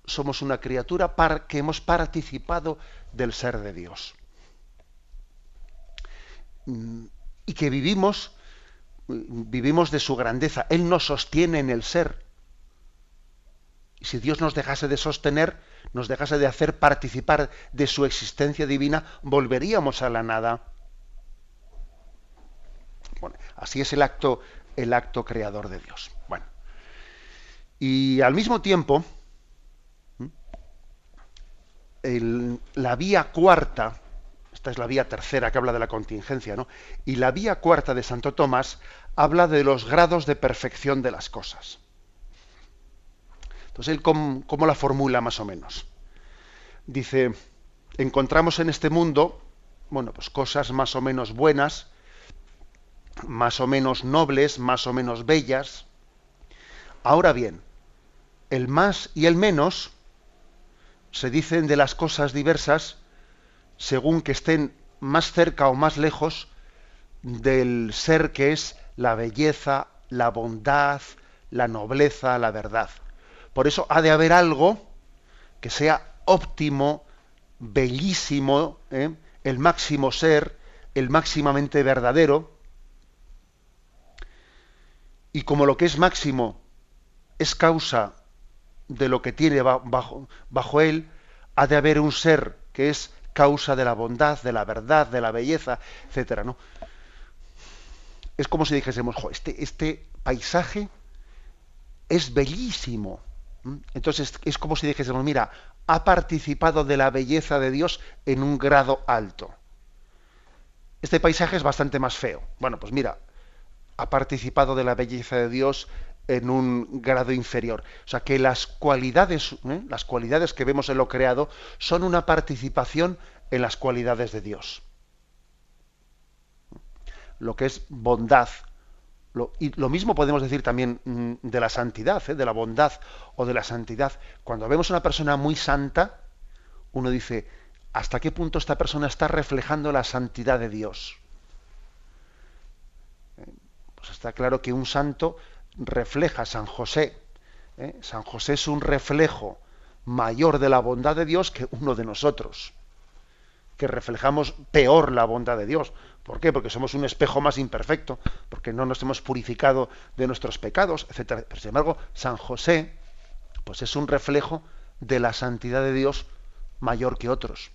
somos una criatura que hemos participado del ser de Dios. Mm, y que vivimos, vivimos de su grandeza. Él nos sostiene en el ser. Y si Dios nos dejase de sostener, nos dejase de hacer participar de su existencia divina, volveríamos a la nada. Bueno, así es el acto, el acto creador de Dios. Bueno. Y al mismo tiempo, la vía cuarta, esta es la vía tercera que habla de la contingencia, ¿no? Y la vía cuarta de Santo Tomás habla de los grados de perfección de las cosas. Entonces, él cómo, cómo la formula más o menos. Dice, encontramos en este mundo, bueno, pues cosas más o menos buenas, más o menos nobles, más o menos bellas. Ahora bien, el más y el menos se dicen de las cosas diversas según que estén más cerca o más lejos del ser que es la belleza, la bondad, la nobleza, la verdad. Por eso ha de haber algo que sea óptimo, bellísimo, ¿eh? el máximo ser, el máximamente verdadero. Y como lo que es máximo es causa de lo que tiene bajo, bajo él, ha de haber un ser que es causa de la bondad, de la verdad, de la belleza, etcétera, ¿no? Es como si dijésemos, este, este paisaje es bellísimo. Entonces es como si dijésemos, mira, ha participado de la belleza de Dios en un grado alto. Este paisaje es bastante más feo. Bueno, pues mira, ha participado de la belleza de Dios en un grado inferior. O sea que las cualidades, ¿eh? las cualidades que vemos en lo creado son una participación en las cualidades de Dios. Lo que es bondad. Y lo mismo podemos decir también mm, de la santidad, ¿eh? de la bondad o de la santidad. Cuando vemos una persona muy santa, uno dice, ¿hasta qué punto esta persona está reflejando la santidad de Dios? Eh, pues está claro que un santo refleja San José. ¿eh? San José es un reflejo mayor de la bondad de Dios que uno de nosotros, que reflejamos peor la bondad de Dios. ¿Por qué? Porque somos un espejo más imperfecto, porque no nos hemos purificado de nuestros pecados, etc. Pero sin embargo, San José, pues es un reflejo de la santidad de Dios mayor que otros.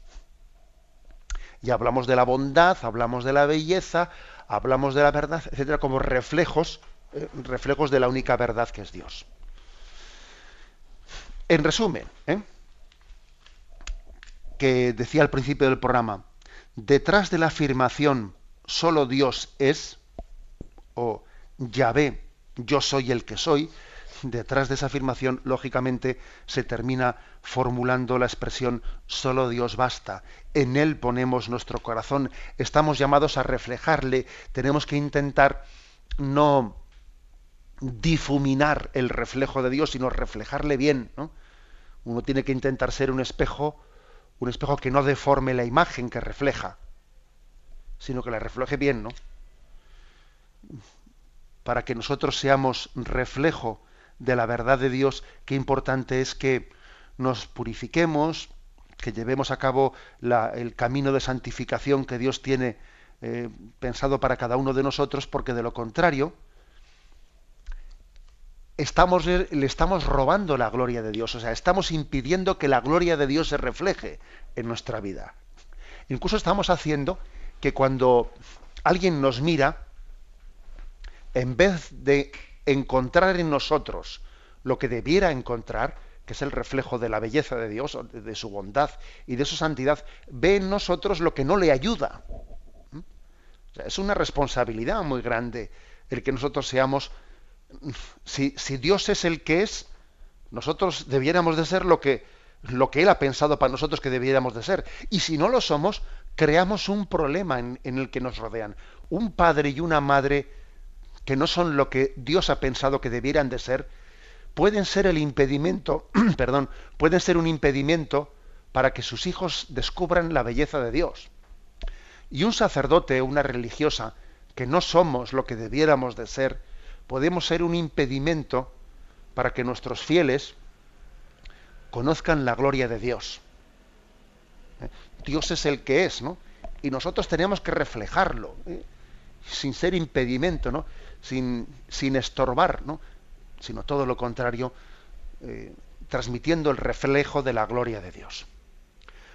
Y hablamos de la bondad, hablamos de la belleza, hablamos de la verdad, etcétera, como reflejos reflejos de la única verdad que es Dios. En resumen, ¿eh? que decía al principio del programa, detrás de la afirmación solo Dios es, o Yahvé, yo soy el que soy, detrás de esa afirmación, lógicamente, se termina formulando la expresión solo Dios basta. En Él ponemos nuestro corazón, estamos llamados a reflejarle, tenemos que intentar no difuminar el reflejo de Dios, sino reflejarle bien. Uno tiene que intentar ser un espejo, un espejo que no deforme la imagen que refleja, sino que la refleje bien, ¿no? Para que nosotros seamos reflejo de la verdad de Dios, qué importante es que nos purifiquemos, que llevemos a cabo el camino de santificación que Dios tiene eh, pensado para cada uno de nosotros, porque de lo contrario, estamos, le estamos robando la gloria de Dios, o sea, estamos impidiendo que la gloria de Dios se refleje en nuestra vida. Incluso estamos haciendo que cuando alguien nos mira, en vez de encontrar en nosotros lo que debiera encontrar, que es el reflejo de la belleza de Dios, de su bondad y de su santidad, ve en nosotros lo que no le ayuda. ¿Mm? es una responsabilidad muy grande el que nosotros seamos si, Dios es el que es, nosotros debiéramos de ser lo que, lo que Él ha pensado para nosotros que debiéramos de ser. Y si no lo somos, creamos un problema en, en, el que nos rodean. Un padre y una madre que no son lo que Dios ha pensado que debieran de ser, pueden ser el impedimento, perdón, pueden ser un impedimento para que sus hijos descubran la belleza de Dios. Y un sacerdote o una religiosa que no somos lo que debiéramos de ser, podemos ser un impedimento para que nuestros fieles conozcan la gloria de Dios. ¿Eh? Dios es el que es, ¿no? Y nosotros tenemos que reflejarlo, ¿eh? sin ser impedimento, ¿no? Sin, sin estorbar, ¿no? Sino todo lo contrario, eh, transmitiendo el reflejo de la gloria de Dios.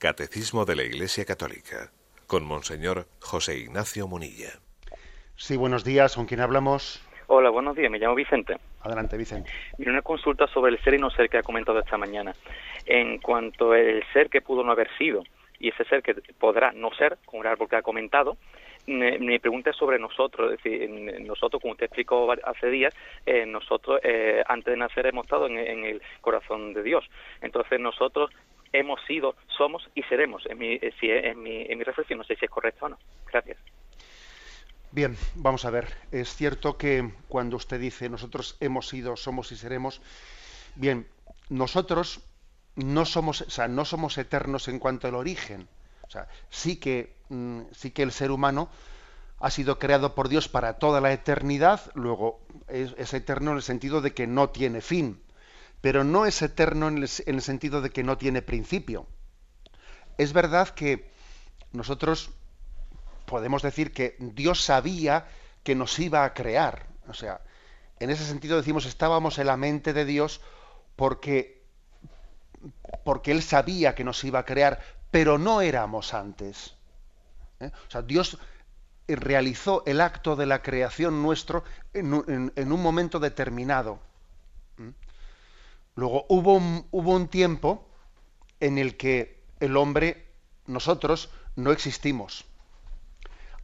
Catecismo de la Iglesia Católica con Monseñor José Ignacio Munilla. Sí, buenos días. ¿Con quién hablamos? Hola, buenos días. Me llamo Vicente. Adelante, Vicente. Mira, una consulta sobre el ser y no ser que ha comentado esta mañana. En cuanto al ser que pudo no haber sido y ese ser que podrá no ser, como el árbol que ha comentado, mi pregunta es sobre nosotros, es decir, nosotros, como usted explicó hace días, eh, nosotros eh, antes de nacer hemos estado en, el corazón de Dios. Entonces nosotros hemos sido, somos y seremos, en mi, eh, si, en, mi, en mi reflexión, no sé si es correcto o no. Gracias. Bien, vamos a ver. Es cierto que cuando usted dice nosotros hemos sido, somos y seremos, bien, nosotros no somos, o sea, no somos eternos en cuanto al origen. O sea, sí que, mm, sí que el ser humano ha sido creado por Dios para toda la eternidad, luego es eterno en el sentido de que no tiene fin pero no es eterno en el, sentido de que no tiene principio. Es verdad que nosotros podemos decir que Dios sabía que nos iba a crear. O sea, en ese sentido decimos estábamos en la mente de Dios porque, porque Él sabía que nos iba a crear, pero no éramos antes. ¿eh? O sea, Dios realizó el acto de la creación nuestro en, un momento determinado. Luego hubo un, tiempo en el que el hombre, nosotros, no existimos.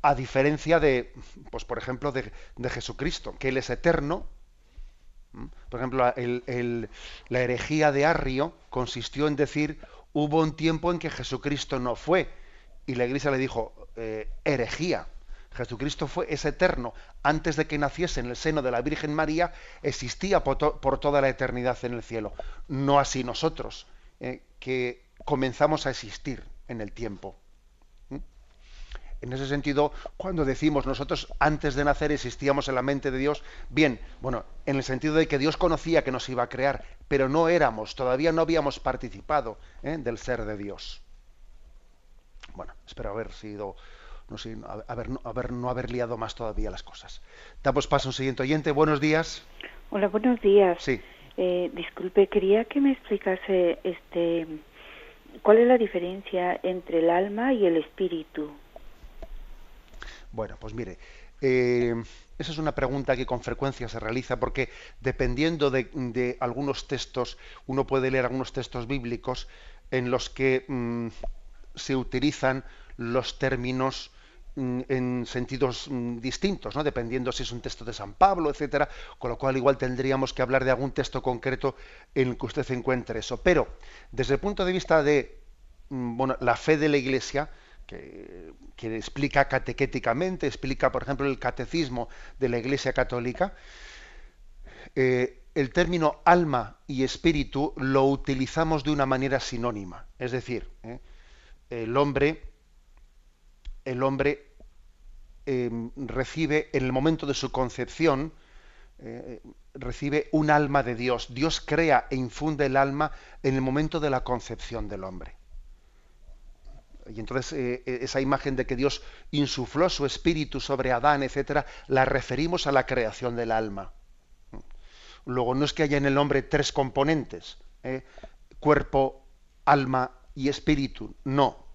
A diferencia de, pues por ejemplo, de, Jesucristo, que Él es eterno. Por ejemplo, la herejía de Arrio consistió en decir, hubo un tiempo en que Jesucristo no fue. Y la iglesia le dijo, eh, herejía. Jesucristo fue, es eterno. Antes de que naciese en el seno de la Virgen María, existía por, toda la eternidad en el cielo. No así nosotros, eh, que comenzamos a existir en el tiempo. ¿Mm? En ese sentido, cuando decimos nosotros antes de nacer existíamos en la mente de Dios, bien, bueno, en el sentido de que Dios conocía que nos iba a crear, pero no éramos, todavía no habíamos participado ¿eh? del ser de Dios. Bueno, espero haber sido no sé, haber, haber, no haber liado más todavía las cosas. Damos paso a un siguiente oyente. Buenos días. Hola, buenos días. Sí. Eh, disculpe, quería que me explicase este, cuál es la diferencia entre el alma y el espíritu. Bueno, pues mire, eh, esa es una pregunta que con frecuencia se realiza porque dependiendo de, algunos textos, uno puede leer algunos textos bíblicos en los que mm, se utilizan los términos en sentidos mm, distintos, ¿no? dependiendo si es un texto de San Pablo, etcétera, con lo cual igual tendríamos que hablar de algún texto concreto en el que usted encuentre eso. Pero desde el punto de vista de mm, bueno, la fe de la Iglesia, que, explica catequéticamente, explica, por ejemplo, el catecismo de la Iglesia Católica, eh, el término alma y espíritu lo utilizamos de una manera sinónima. Es decir, ¿eh? el hombre el hombre eh, recibe en el momento de su concepción, eh, recibe un alma de Dios. Dios crea e infunde el alma en el momento de la concepción del hombre. Y entonces eh, esa imagen de que Dios insufló su espíritu sobre Adán, etcétera, la referimos a la creación del alma. Luego no es que haya en el hombre tres componentes, cuerpo, alma y espíritu. No,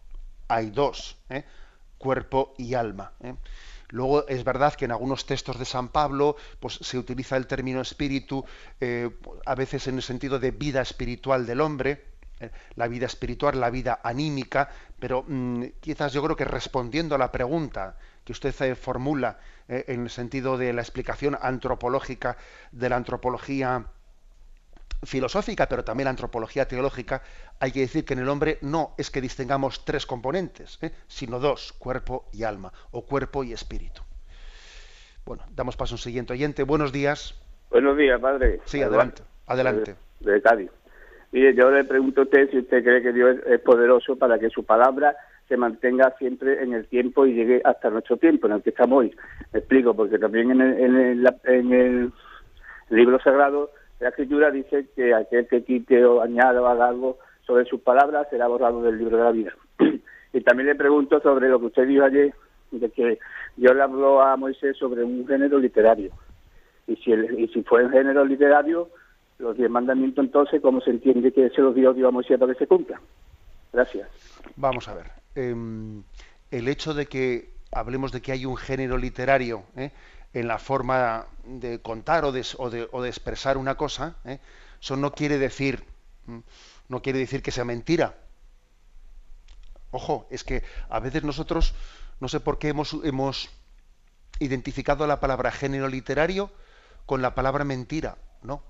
hay dos cuerpo y alma. ¿eh? Luego es verdad que en algunos textos de San Pablo pues, se utiliza el término espíritu eh, a veces en el sentido de vida espiritual del hombre, eh, la vida espiritual, la vida anímica, pero mm, quizás yo creo que respondiendo a la pregunta que usted eh, formula en el sentido de la explicación antropológica de la antropología filosófica, pero también la antropología teológica, hay que decir que en el hombre no es que distingamos tres componentes, ¿eh? sino dos, cuerpo y alma, o cuerpo y espíritu. Bueno, damos paso a un siguiente oyente. Buenos días. Buenos días, padre. Sí, adelante. Adelante. De, Cádiz. Mire, yo le pregunto a usted si usted cree que Dios es poderoso para que su palabra se mantenga siempre en el tiempo y llegue hasta nuestro tiempo, en el que estamos hoy. Me explico, porque también en el, en el libro sagrado la escritura dice que aquel que quite o añada o haga algo sobre sus palabras será borrado del libro de la vida. y también le pregunto sobre lo que usted dijo ayer, de que Dios le habló a Moisés sobre un género literario. Y si, y si fue un género literario, los diez mandamientos entonces, ¿cómo se entiende que se los dio Dios a Moisés para que se cumplan? Gracias. Vamos a ver. Em, el hecho de que hablemos de que hay un género literario, ¿eh? En la forma de contar o de, o de, expresar una cosa, ¿eh? eso no quiere decir no quiere decir que sea mentira. Ojo, es que a veces nosotros, no sé por qué hemos identificado la palabra género literario con la palabra mentira, ¿no?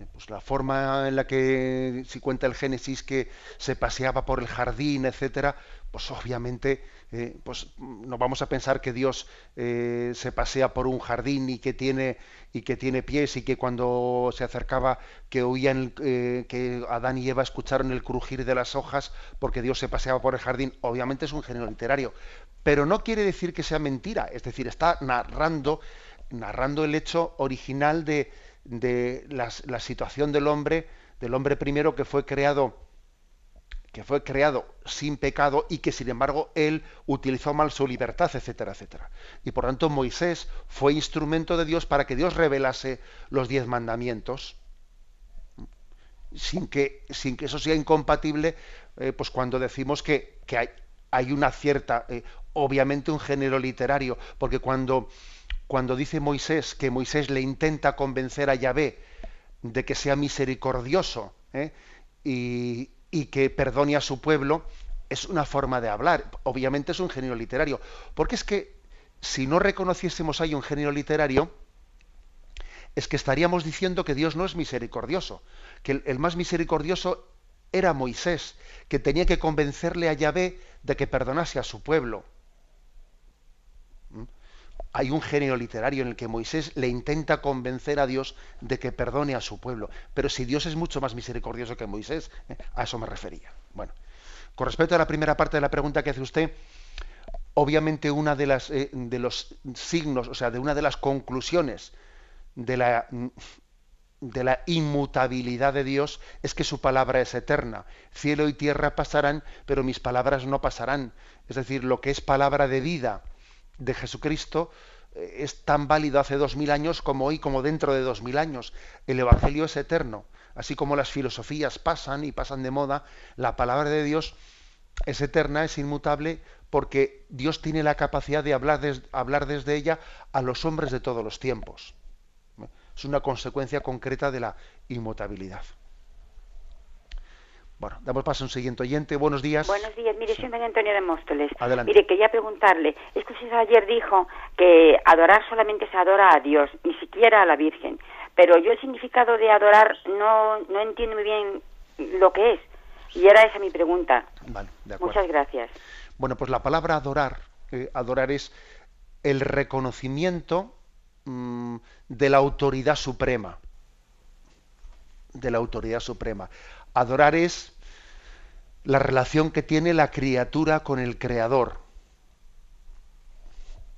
Eh, pues la forma en la que si cuenta el Génesis que se paseaba por el jardín, etcétera, pues obviamente eh, pues no vamos a pensar que Dios eh, se pasea por un jardín y que tiene y que tiene pies y que cuando se acercaba que oían que Adán y Eva escucharon el crujir de las hojas porque Dios se paseaba por el jardín. Obviamente es un género literario, pero no quiere decir que sea mentira. Es decir, está narrando narrando el hecho original de de la, situación del hombre, del hombre primero que fue creado que fue creado sin pecado y que sin embargo él utilizó mal su libertad, etcétera, etcétera. Y por tanto Moisés fue instrumento de Dios para que Dios revelase los diez mandamientos, sin que, sin que eso sea incompatible, eh, pues cuando decimos que, que hay, hay, una cierta, eh, obviamente un género literario, porque cuando cuando dice Moisés que Moisés le intenta convencer a Yahvé de que sea misericordioso ¿eh? y, que perdone a su pueblo, es una forma de hablar. Obviamente es un género literario. Porque es que si no reconociésemos ahí un género literario, es que estaríamos diciendo que Dios no es misericordioso, que el, más misericordioso era Moisés, que tenía que convencerle a Yahvé de que perdonase a su pueblo hay un género literario en el que Moisés le intenta convencer a Dios de que perdone a su pueblo. Pero si Dios es mucho más misericordioso que Moisés, ¿eh? a eso me refería. Bueno, con respecto a la primera parte de la pregunta que hace usted, obviamente una de las eh, de los signos, o sea, de una de las conclusiones de la de la inmutabilidad de Dios es que su palabra es eterna. Cielo y tierra pasarán, pero mis palabras no pasarán. Es decir, lo que es palabra de vida, de Jesucristo eh, es tan válido hace dos mil años como hoy, como dentro de dos mil años. El Evangelio es eterno. Así como las filosofías pasan y pasan de moda, la palabra de Dios es eterna, es inmutable, porque Dios tiene la capacidad de hablar, hablar desde ella a los hombres de todos los tiempos. Es una consecuencia concreta de la inmutabilidad. Bueno, damos paso a un siguiente oyente. Buenos días. Buenos días. Mire, soy María Antonia de Móstoles. Adelante. Mire, quería preguntarle, es que usted ayer dijo que adorar solamente se adora a Dios, ni siquiera a la Virgen. Pero yo el significado de adorar no, no entiendo muy bien lo que es. Y era esa mi pregunta. Vale, de acuerdo. Muchas gracias. Bueno, pues la palabra adorar, eh, adorar es el reconocimiento mm, de la autoridad suprema. De la autoridad suprema. Adorar es la relación que tiene la criatura con el creador.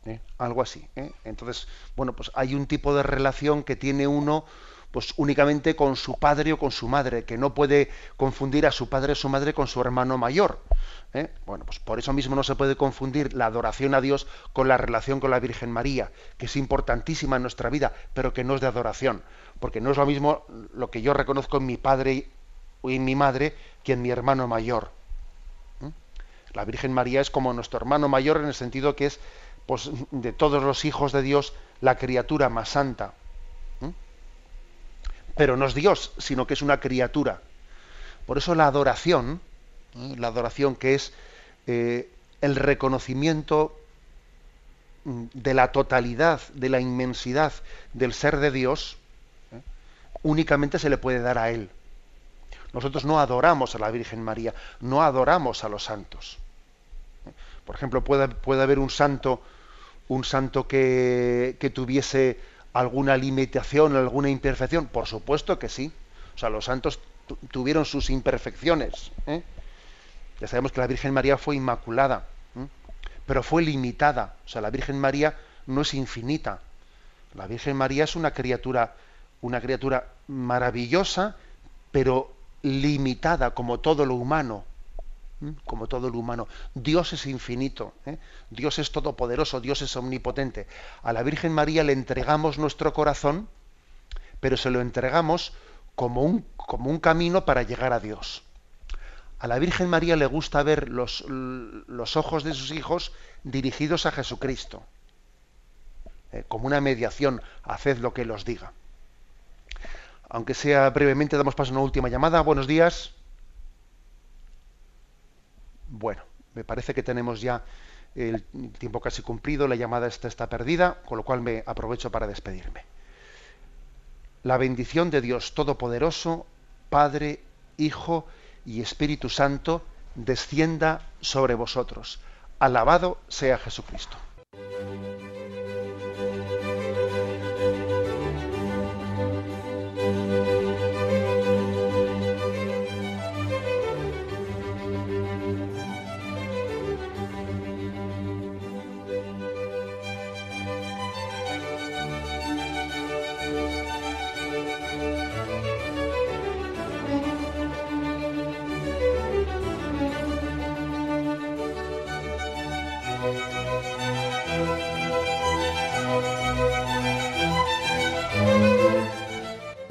¿Eh? Algo así. ¿eh? Entonces, bueno, pues hay un tipo de relación que tiene uno pues únicamente con su padre o con su madre, que no puede confundir a su padre o su madre con su hermano mayor. ¿eh? Bueno, pues por eso mismo no se puede confundir la adoración a Dios con la relación con la Virgen María, que es importantísima en nuestra vida, pero que no es de adoración, porque no es lo mismo lo que yo reconozco en mi padre y mi madre que en mi hermano mayor. ¿Mm? La Virgen María es como nuestro hermano mayor en el sentido que es pues, de todos los hijos de Dios, la criatura más santa. Pero no es Dios, sino que es una criatura. Por eso la adoración, la adoración que es eh, el reconocimiento mm, de la totalidad, de la inmensidad del ser de Dios, ¿eh? únicamente se le puede dar a Él. Nosotros no adoramos a la Virgen María, no adoramos a los santos. ¿eh? Por ejemplo, puede, puede haber un santo, un santo que, que, tuviese alguna limitación, alguna imperfección. Por supuesto que sí. O sea, los santos tuvieron sus imperfecciones. ¿eh? Ya sabemos que la Virgen María fue inmaculada, pero fue limitada. O sea, la Virgen María no es infinita. La Virgen María es una criatura, una criatura maravillosa, pero limitada como todo lo humano. Como todo lo humano. Dios es infinito, ¿eh? Dios es todopoderoso, Dios es omnipotente. A la Virgen María le entregamos nuestro corazón, pero se lo entregamos como un, como un camino para llegar a Dios. A la Virgen María le gusta ver los, los ojos de sus hijos dirigidos a Jesucristo, eh, como una mediación, haced lo que los diga. Aunque sea brevemente, damos paso a una última llamada. Buenos días. Bueno, me parece que tenemos ya el tiempo casi cumplido, la llamada está, está perdida, con lo cual me aprovecho para despedirme. La bendición de Dios Todopoderoso, Padre, Hijo y Espíritu Santo, descienda sobre vosotros. Alabado sea Jesucristo.